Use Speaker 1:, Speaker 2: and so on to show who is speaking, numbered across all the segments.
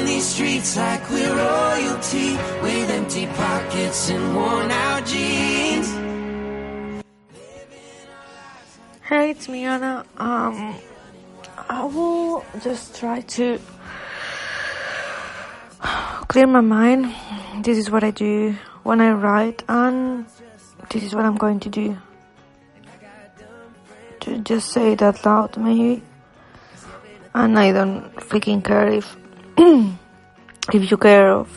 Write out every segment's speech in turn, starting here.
Speaker 1: on these streets like we're royalty with empty pockets and worn out jeans.
Speaker 2: Hey, it's me, Anna. Um, I will just try to clear my mind. This is what I do when I write, and this is what I'm going to do. To just say it out loud, maybe. And I don't freaking care if if you care of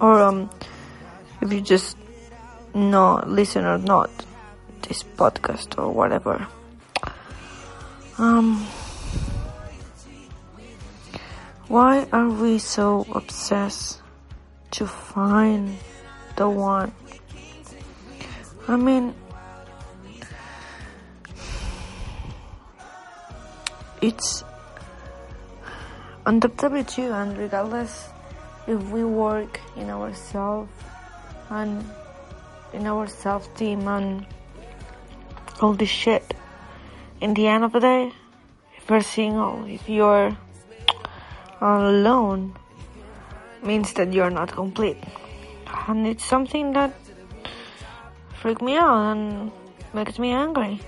Speaker 2: or um if you just know listen or not this podcast or whatever. Um, why are we so obsessed to find the one? I mean, it's undoubtedly true, and regardless if we work in ourselves and in our self team and all this shit in the end of the day, if you're single, if you're alone, means that you're not complete. And it's something that freaks me out and makes me angry.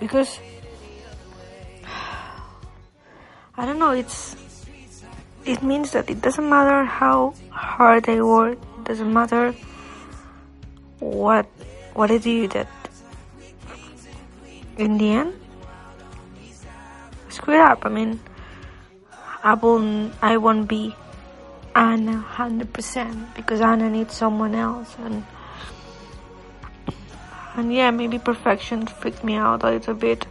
Speaker 2: Because, I don't know, it's, it means that it doesn't matter how hard I work, it doesn't matter what, what I do that in the end, screw it up. I mean, I won't, I won't be Anna hundred percent because Anna needs someone else, and and yeah, maybe perfection freaked me out a little bit.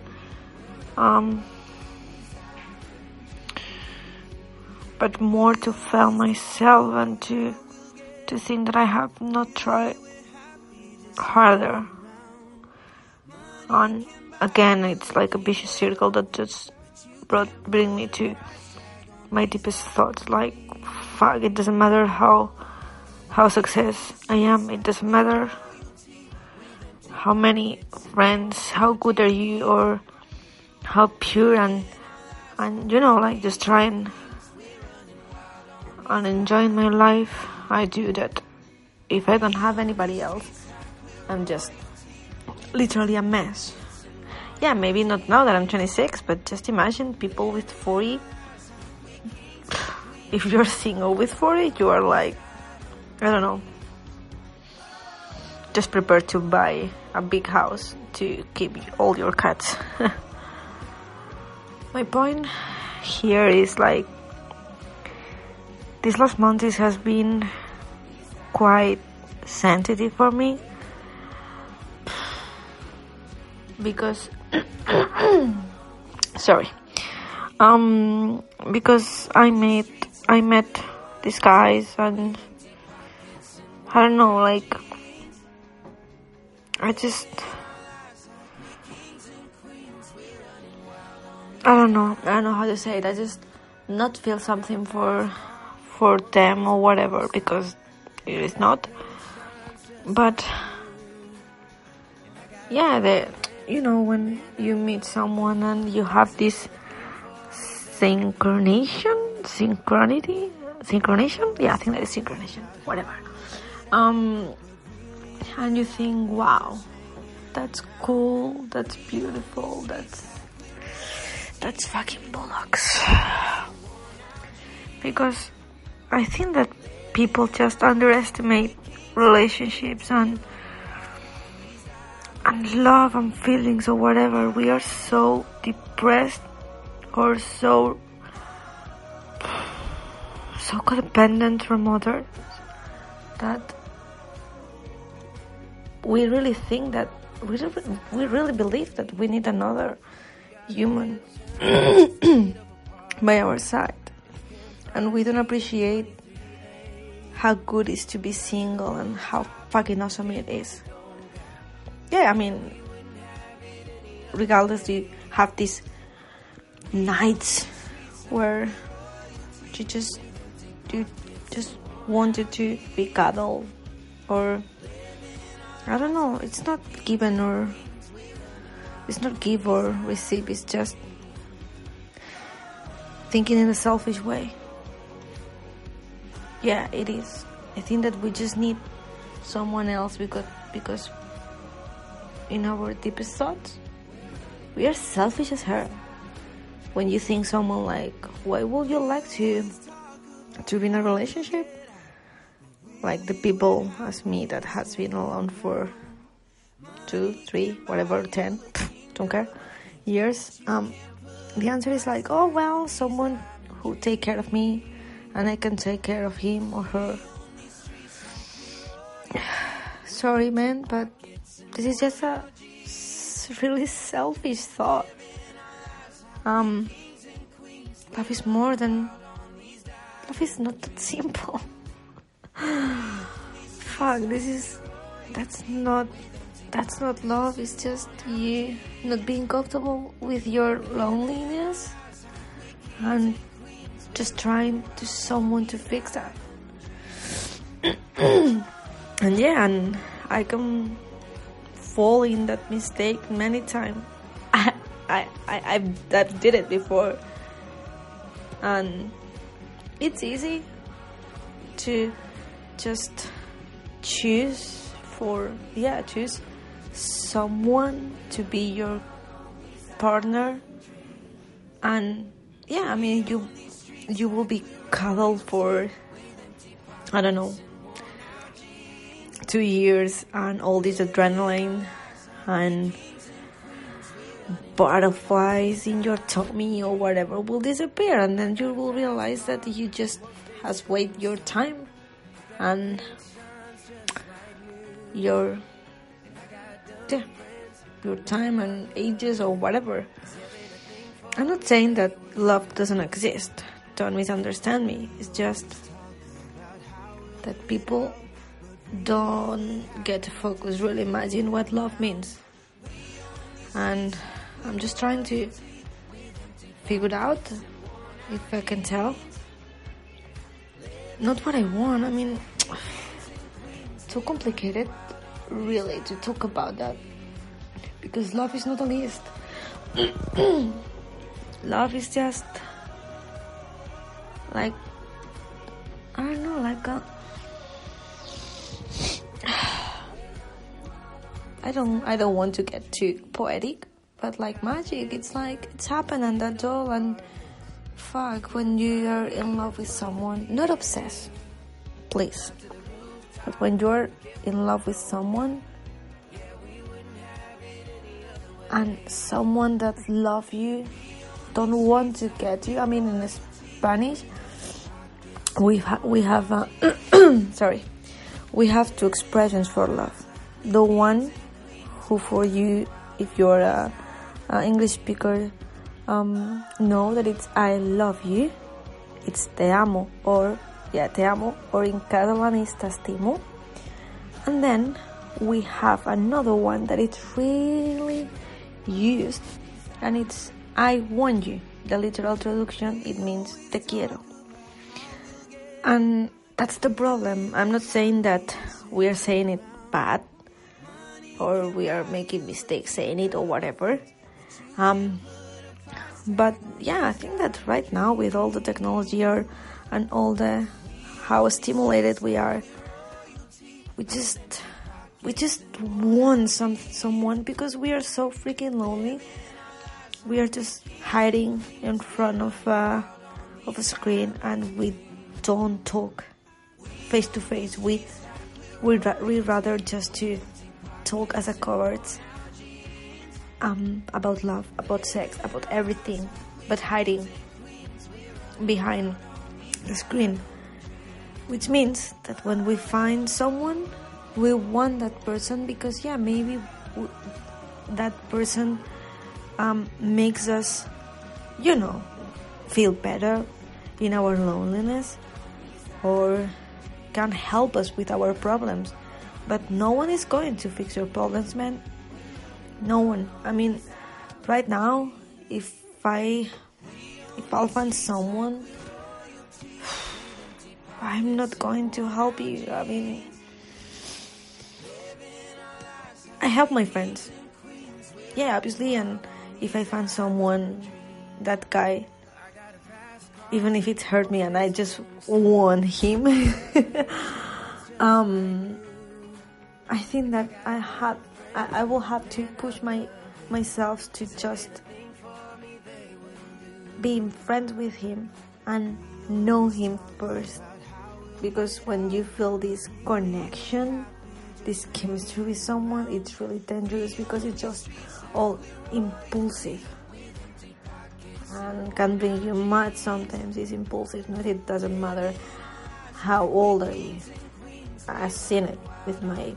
Speaker 2: Um, but more to fail myself and to to think that I have not tried harder. On again it's like a vicious circle that just brought bring me to my deepest thoughts like fuck it doesn't matter how how success I am it doesn't matter how many friends how good are you or how pure and and you know like just trying and enjoying my life I do that if I don't have anybody else I'm just literally a mess yeah, maybe not now that I'm 26, but just imagine people with 40. If you're single with 40, you are like, I don't know, just prepare to buy a big house to keep all your cats. My point here is like, this last month has been quite sensitive for me. Because sorry. Um because i met i met these guys and i don't know like i just i don't know. I don't know how to say it. I just not feel something for for them or whatever because it is not. But yeah they you know when you meet someone and you have this synchronization synchronity synchronization? Yeah i think that is synchronization. Whatever. Um and you think wow that's cool that's beautiful that's that's fucking bullocks because i think that people just underestimate relationships and and love and feelings or whatever, we are so depressed or so so codependent from others that we really think that we really, we really believe that we need another human by our side and we don't appreciate how good it is to be single and how fucking awesome it is yeah, I mean, regardless, you have these nights where you just you just wanted to be cuddled or I don't know. It's not given or it's not give or receive. It's just thinking in a selfish way. Yeah, it is. I think that we just need someone else because because in our deepest thoughts we are selfish as her When you think someone like, why would you like to to be in a relationship? Like the people as me that has been alone for two, three, whatever, ten, don't care, years. Um, the answer is like, oh well, someone who take care of me, and I can take care of him or her. Sorry, man, but this is just a really selfish thought. Um, love is more than love is not that simple. Fuck, this is that's not that's not love. It's just you not being comfortable with your loneliness and just trying to someone to fix that. and yeah, and I can fall in that mistake many times. I, I, I, I've, I did it before, and it's easy to just choose for yeah choose someone to be your partner and yeah i mean you you will be cuddled for i don't know two years and all this adrenaline and butterflies in your tummy or whatever will disappear and then you will realize that you just has wasted your time and your yeah, your time and ages or whatever. I'm not saying that love doesn't exist. Don't misunderstand me. It's just that people don't get to focus, really imagine what love means. And I'm just trying to figure it out if I can tell. Not what I want, I mean, too complicated really to talk about that because love is not a list. love is just like I don't know, like a uh, I don't I don't want to get too poetic, but like magic, it's like it's happened and that's all and fuck when you are in love with someone, not obsessed, please. But when you're in love with someone and someone that love you don't want to get you, I mean in Spanish we ha- we have uh, sorry. We have two expressions for love. The one who for you if you're a, a english speaker um, know that it's i love you. It's te amo or yeah te amo or in catalan is t'estimo and then we have another one that it's really used and it's i want you. The literal traduction it means te quiero and that's the problem. I'm not saying that we are saying it bad or we are making mistakes saying it or whatever. Um, but yeah, I think that right now with all the technology or, and all the how stimulated we are, we just we just want some someone because we are so freaking lonely. We are just hiding in front of uh, of a screen and we don't talk face to face. We we we rather just to talk as a cowards um, about love, about sex, about everything, but hiding behind the screen. Which means that when we find someone, we want that person because yeah, maybe that person um, makes us, you know, feel better in our loneliness or can help us with our problems. But no one is going to fix your problems, man. No one. I mean, right now, if I if I'll find someone, I'm not going to help you. I mean, I help my friends. Yeah, obviously, and if I find someone, that guy even if it hurt me and I just want him. um, I think that I have I, I will have to push my myself to just being friends with him and know him first because when you feel this connection this chemistry with someone it's really dangerous because it's just all impulsive and can bring you mad sometimes. It's impulsive. But it doesn't matter how old are you i've seen it with my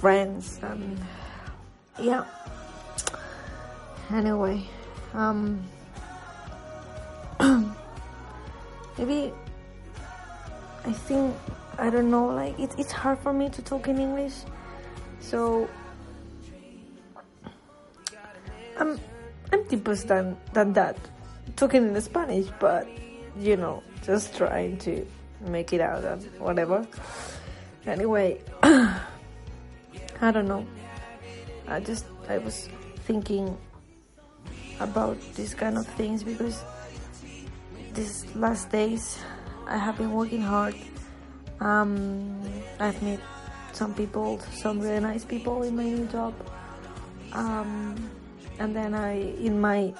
Speaker 2: friends and yeah. Anyway um maybe I think I don't know like it, it's hard for me to talk in English. So I'm Deeper than than that talking in Spanish but you know just trying to make it out and whatever anyway I don't know I just I was thinking about these kind of things because these last days I have been working hard. Um, I've met some people, some really nice people in my new job. Um, and then I, in my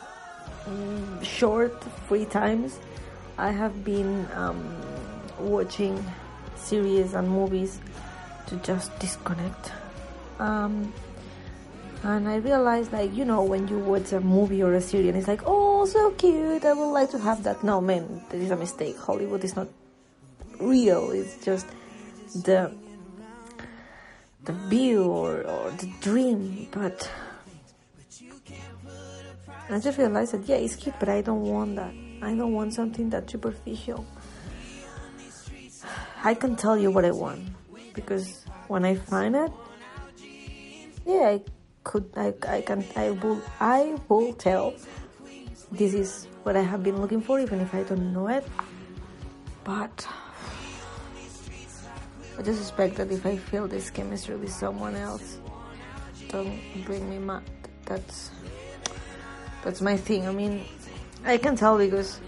Speaker 2: um, short free times, I have been um, watching series and movies to just disconnect. Um, and I realized, like, you know, when you watch a movie or a series and it's like, oh, so cute, I would like to have that. No, man, that is a mistake. Hollywood is not real, it's just the the view or, or the dream. But I just realized that, yeah, it's cute, but I don't want that. I don't want something that superficial. I can tell you what I want because when I find it, yeah, I could I, I can I will I will tell this is what I have been looking for even if I don't know it but I just expect that if I feel this chemistry with someone else don't bring me mad that's that's my thing. I mean I can tell because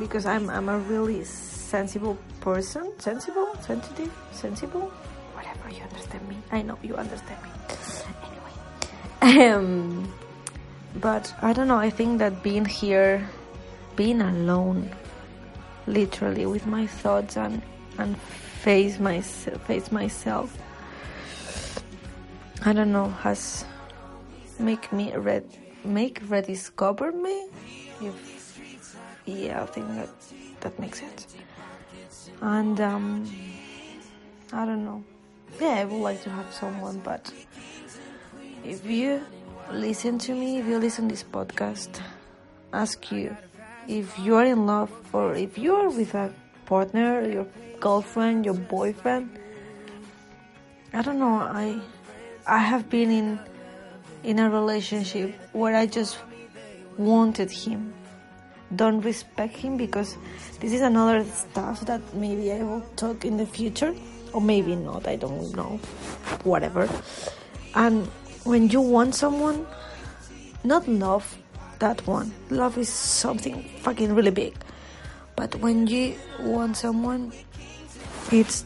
Speaker 2: because I'm I'm a really sensible person. Sensible? Sensitive? Sensible? Whatever you understand me. I know you understand me. Anyway, um, but I don't know. I think that being here, being alone, literally with my thoughts and and face myself, face myself. I don't know has make me red make rediscover me. If yeah, I think that that makes sense. And um, I don't know. Yeah, I would like to have someone, but if you listen to me, if you listen to this podcast, ask you if you are in love or if you are with a partner, your girlfriend, your boyfriend. I don't know. I I have been in in a relationship where I just wanted him. Don't respect him because this is another stuff that maybe I will talk in the future or maybe not. I don't know. Whatever. And when you want someone, not love that one. Love is something fucking really big. But when you want someone, it's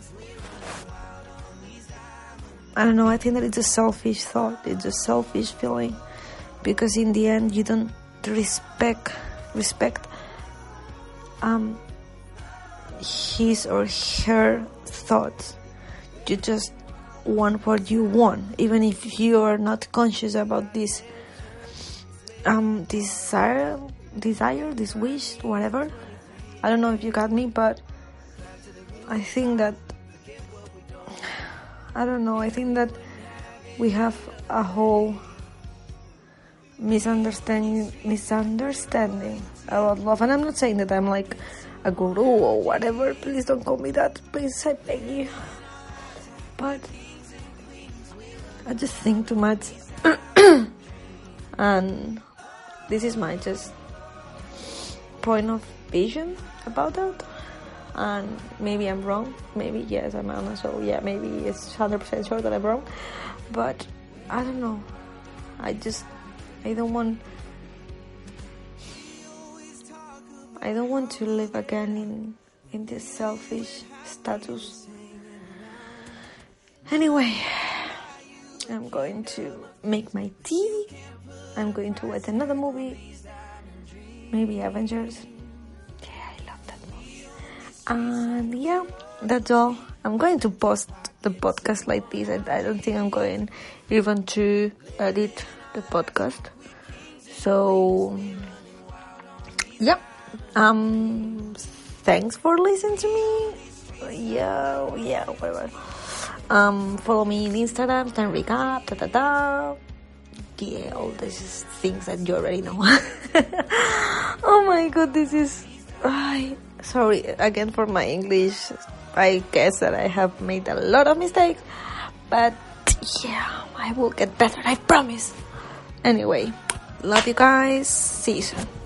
Speaker 2: I don't know, I think that it's a selfish thought, it's a selfish feeling because in the end you don't respect respect um his or her thoughts. You just want what you want, even if you are not conscious about this um desire, desire, this wish, whatever. I don't know if you got me, but I think that I don't know. I think that we have a whole misunderstanding misunderstanding about love, and I'm not saying that I'm like a guru or whatever. Please don't call me that. Please, I beg you. But I just think too much. and this is my just point of vision about that. And maybe I'm wrong. Maybe yes, I'm Anna. So yeah, maybe it's hundred percent sure that I'm wrong. But I don't know. I just I don't want. I don't want to live again in in this selfish status. Anyway, I'm going to make my tea. I'm going to watch another movie. Maybe Avengers. And yeah, that's all. I'm going to post the podcast like this. I, I don't think I'm going even to edit the podcast. So yeah. Um thanks for listening to me. Yeah, yeah, whatever. Um, follow me on Instagram, time recap, da da da. Yeah, all these things that you already know. oh my god, this is. I sorry again for my English. I guess that I have made a lot of mistakes, but yeah, I will get better. I promise. Anyway, love you guys. See you soon.